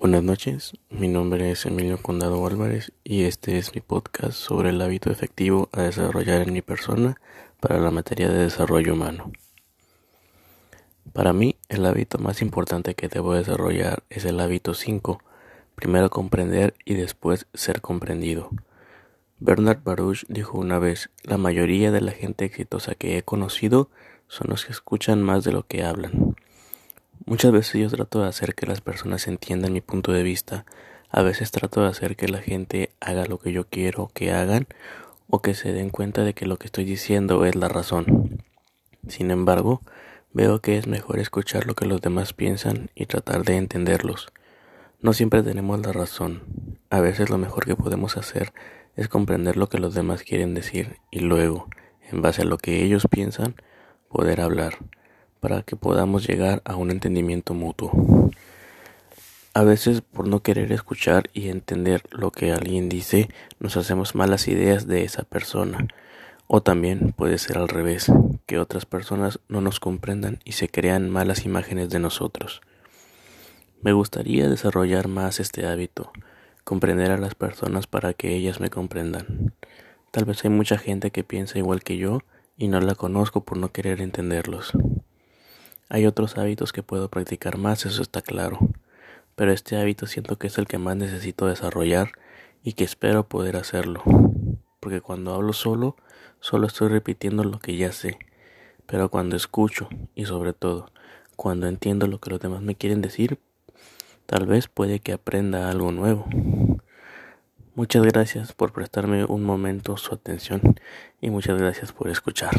Buenas noches, mi nombre es Emilio Condado Álvarez y este es mi podcast sobre el hábito efectivo a desarrollar en mi persona para la materia de desarrollo humano. Para mí, el hábito más importante que debo desarrollar es el hábito 5, primero comprender y después ser comprendido. Bernard Baruch dijo una vez, la mayoría de la gente exitosa que he conocido son los que escuchan más de lo que hablan. Muchas veces yo trato de hacer que las personas entiendan mi punto de vista, a veces trato de hacer que la gente haga lo que yo quiero que hagan o que se den cuenta de que lo que estoy diciendo es la razón. Sin embargo, veo que es mejor escuchar lo que los demás piensan y tratar de entenderlos. No siempre tenemos la razón. A veces lo mejor que podemos hacer es comprender lo que los demás quieren decir y luego, en base a lo que ellos piensan, poder hablar para que podamos llegar a un entendimiento mutuo. A veces por no querer escuchar y entender lo que alguien dice, nos hacemos malas ideas de esa persona. O también puede ser al revés, que otras personas no nos comprendan y se crean malas imágenes de nosotros. Me gustaría desarrollar más este hábito, comprender a las personas para que ellas me comprendan. Tal vez hay mucha gente que piensa igual que yo y no la conozco por no querer entenderlos. Hay otros hábitos que puedo practicar más, eso está claro, pero este hábito siento que es el que más necesito desarrollar y que espero poder hacerlo, porque cuando hablo solo, solo estoy repitiendo lo que ya sé, pero cuando escucho y sobre todo cuando entiendo lo que los demás me quieren decir, tal vez puede que aprenda algo nuevo. Muchas gracias por prestarme un momento su atención y muchas gracias por escuchar.